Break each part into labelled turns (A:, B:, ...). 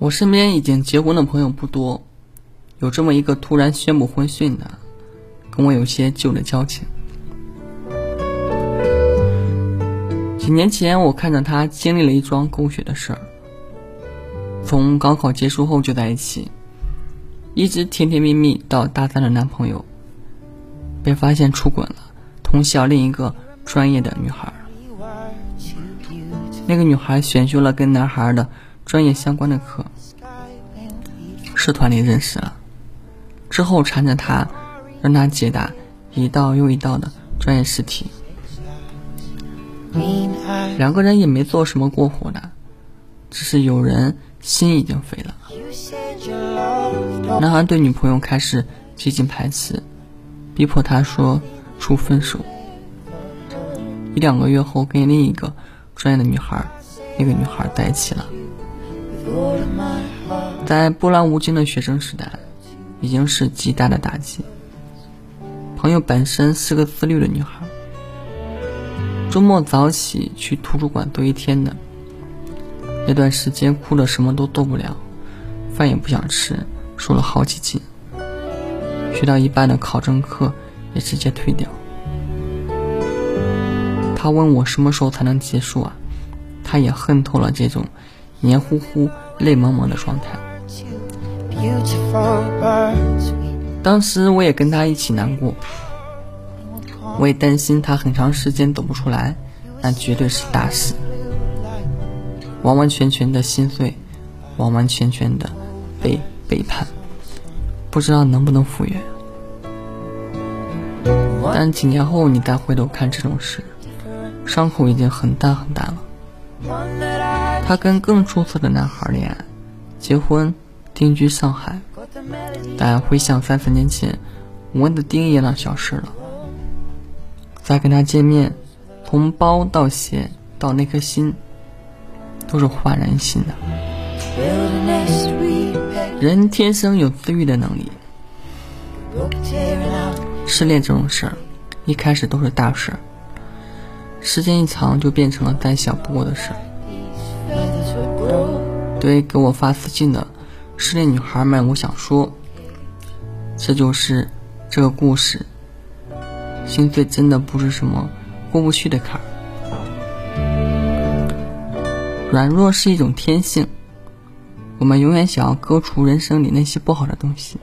A: 我身边已经结婚的朋友不多，有这么一个突然宣布婚讯的，跟我有些旧的交情。几年前，我看着他经历了一桩狗血的事儿，从高考结束后就在一起，一直甜甜蜜蜜到大三的男朋友，被发现出轨了，同校另一个专业的女孩。那个女孩选修了跟男孩的专业相关的课，社团里认识了，之后缠着他，让他解答一道又一道的专业试题。两个人也没做什么过火的，只是有人心已经飞了。男孩对女朋友开始接近排斥，逼迫她说出分手。一两个月后，跟另一个。专业的女孩，那个女孩在一起了。在波澜无惊的学生时代，已经是极大的打击。朋友本身是个自律的女孩，周末早起去图书馆坐一天的。那段时间哭的什么都做不了，饭也不想吃，瘦了好几斤。学到一半的考证课也直接退掉。他问我什么时候才能结束啊？他也恨透了这种黏糊糊、泪蒙蒙的状态。当时我也跟他一起难过，我也担心他很长时间走不出来，那绝对是大事。完完全全的心碎，完完全全的被背叛，不知道能不能复原。但几年后你再回头看这种事。伤口已经很淡很淡了。他跟更出色的男孩恋爱，结婚，定居上海。但回想三四年前，我们的丁一样小事了。再跟他见面，从包到鞋到那颗心，都是焕然一新的。人天生有自愈的能力。失恋这种事儿，一开始都是大事。时间一长，就变成了再小不过的事。对给我发私信的失恋女孩们，我想说，这就是这个故事。心碎真的不是什么过不去的坎儿，软弱是一种天性。我们永远想要割除人生里那些不好的东西。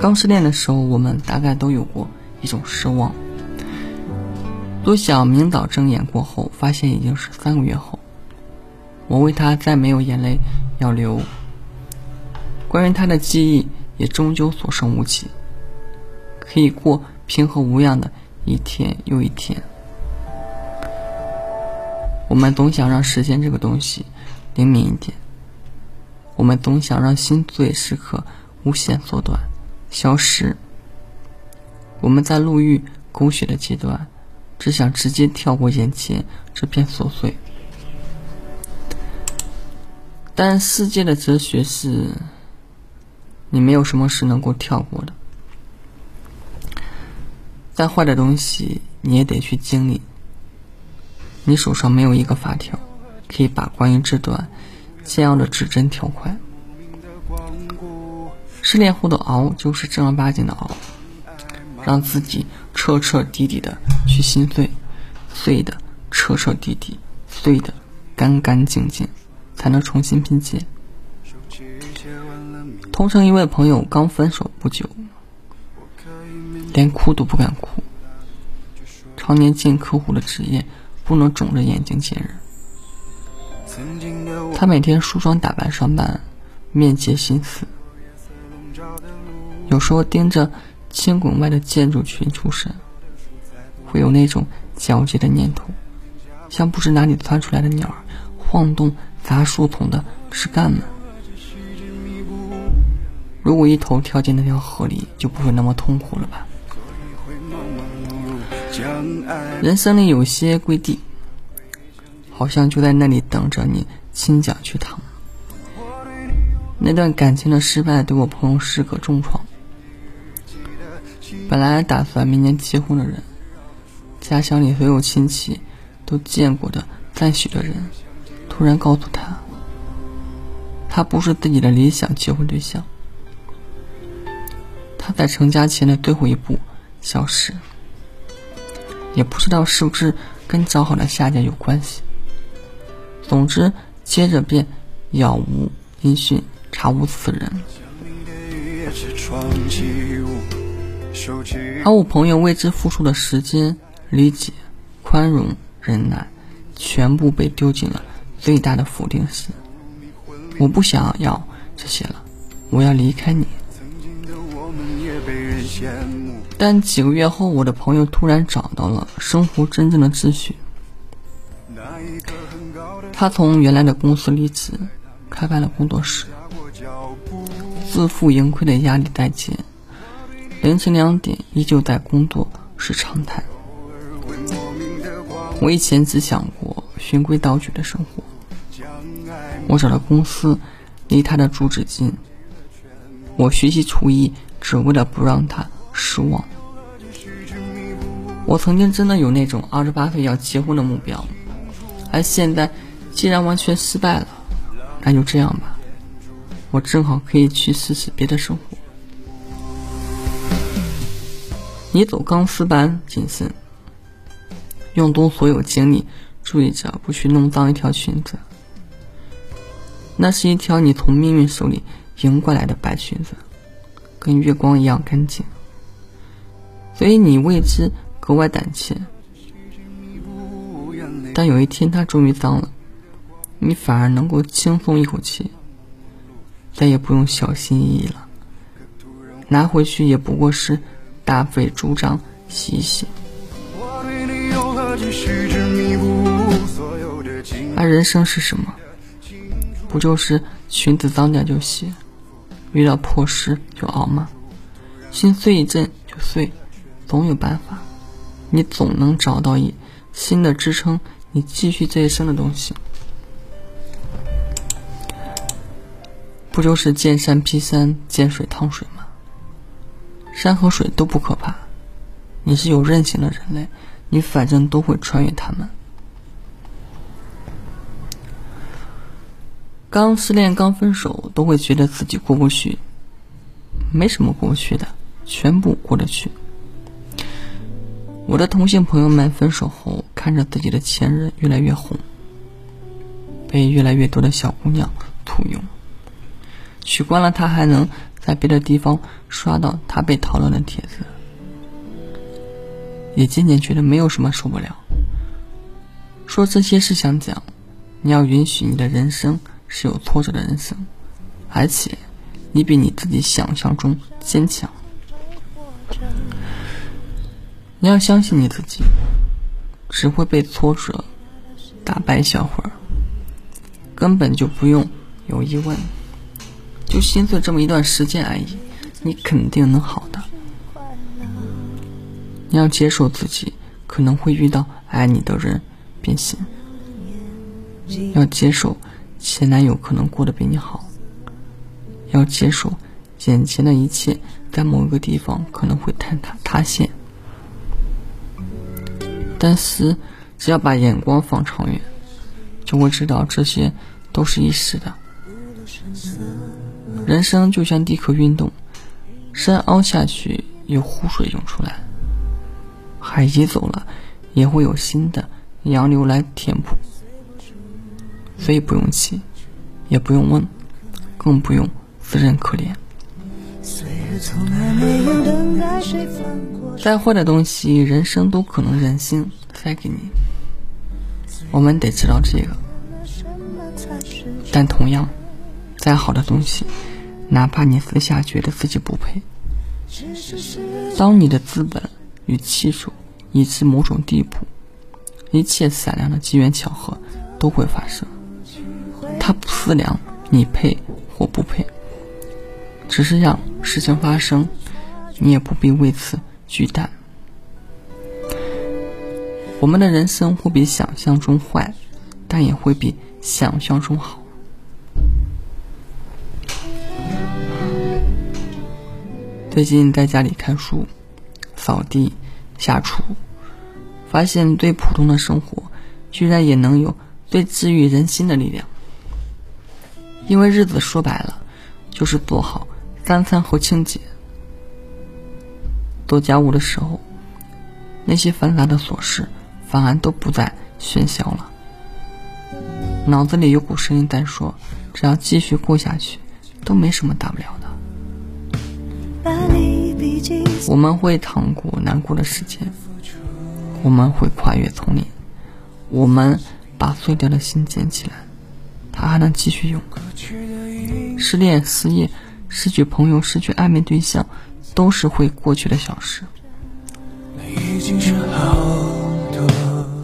A: 刚失恋的时候，我们大概都有过一种失望。多想明早睁眼过后，发现已经是三个月后。我为他再没有眼泪要流。关于他的记忆也终究所剩无几。可以过平和无恙的一天又一天。我们总想让时间这个东西灵敏一点。我们总想让心碎时刻无限缩短、消失。我们在路遇狗血的阶段。只想直接跳过眼前这片琐碎，但世界的哲学是：你没有什么是能够跳过的。再坏的东西你也得去经历。你手上没有一个法条，可以把关于这段煎熬的指针调快。失恋后的熬就是正儿八经的熬，让自己。彻彻底底的去心碎，碎的彻彻底底，碎的干干净净，才能重新拼接。同城一位朋友刚分手不久，连哭都不敢哭。常年见客户的职业，不能肿着眼睛见人。他每天梳妆打扮上班，面结心思，有时候盯着。千滚外的建筑群出神，会有那种皎洁的念头，像不知哪里窜出来的鸟儿，晃动杂树丛的枝干们。如果一头跳进那条河里，就不会那么痛苦了吧？人生里有些规地，好像就在那里等着你亲脚去趟。那段感情的失败，对我朋友是个重创。本来打算明年结婚的人，家乡里所有亲戚都见过的赞许的人，突然告诉他，他不是自己的理想结婚对象。他在成家前的最后一步消失，也不知道是不是跟找好的下家有关系。总之，接着便杳无音讯，查无此人。而我朋友为之付出的时间、理解、宽容、忍耐，全部被丢进了最大的否定是。我不想要这些了，我要离开你。但几个月后，我的朋友突然找到了生活真正的秩序。他从原来的公司离职，开办了工作室，自负盈亏的压力在减，凌晨两点依旧在工作是常态。我以前只想过循规蹈矩的生活，我找的公司离他的住址近，我学习厨艺只为了不让他失望。我曾经真的有那种二十八岁要结婚的目标，而现在既然完全失败了，那就这样吧，我正好可以去试试别的生活。你走钢丝般谨慎，用尽所有精力，注意着不去弄脏一条裙子。那是一条你从命运手里赢过来的白裙子，跟月光一样干净，所以你为之。格外胆怯，但有一天它终于脏了，你反而能够轻松一口气，再也不用小心翼翼了。拿回去也不过是大费周章洗一洗。而人生是什么？不就是裙子脏点就洗，遇到破事就熬吗？心碎一阵就碎，总有办法。你总能找到一新的支撑你继续这一生的东西，不就是见山劈山，见水淌水吗？山和水都不可怕，你是有韧性的人类，你反正都会穿越他们。刚失恋、刚分手，都会觉得自己过不去，没什么过不去的，全部过得去。我的同性朋友们分手后，看着自己的前任越来越红，被越来越多的小姑娘簇拥，取关了他还能在别的地方刷到他被讨论的帖子，也渐渐觉得没有什么受不了。说这些是想讲，你要允许你的人生是有挫折的人生，而且你比你自己想象中坚强。你要相信你自己，只会被挫折打败小会儿，根本就不用有疑问，就心碎这么一段时间而已，你肯定能好的。你要接受自己可能会遇到爱你的人变心，要接受前男友可能过得比你好，要接受眼前的一切在某一个地方可能会坍塌塌陷。但是，只要把眼光放长远，就会知道这些都是一时的。人生就像地壳运动，山凹下去有湖水涌出来，海移走了也会有新的洋流来填补。所以不用气，也不用问，更不用自认可怜。再坏的东西，人生都可能忍心塞给你。我们得知道这个。但同样，再好的东西，哪怕你私下觉得自己不配，当你的资本与技术已至某种地步，一切闪亮的机缘巧合都会发生。他不思量你配或不配。只是让事情发生，你也不必为此惧惮。我们的人生会比想象中坏，但也会比想象中好。最近在家里看书、扫地、下厨，发现最普通的生活，居然也能有最治愈人心的力量。因为日子说白了，就是做好三餐后清洁。做家务的时候，那些繁杂的琐事反而都不再喧嚣了。脑子里有股声音在说：“只要继续过下去，都没什么大不了的。”我们会趟过难过的时间，我们会跨越丛林，我们把碎掉的心捡起来，它还能继续用。失恋、失业、失去朋友、失去暧昧对象，都是会过去的小事。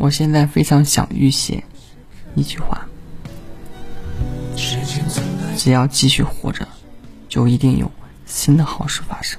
A: 我现在非常想预写一句话。只要继续活着，就一定有新的好事发生。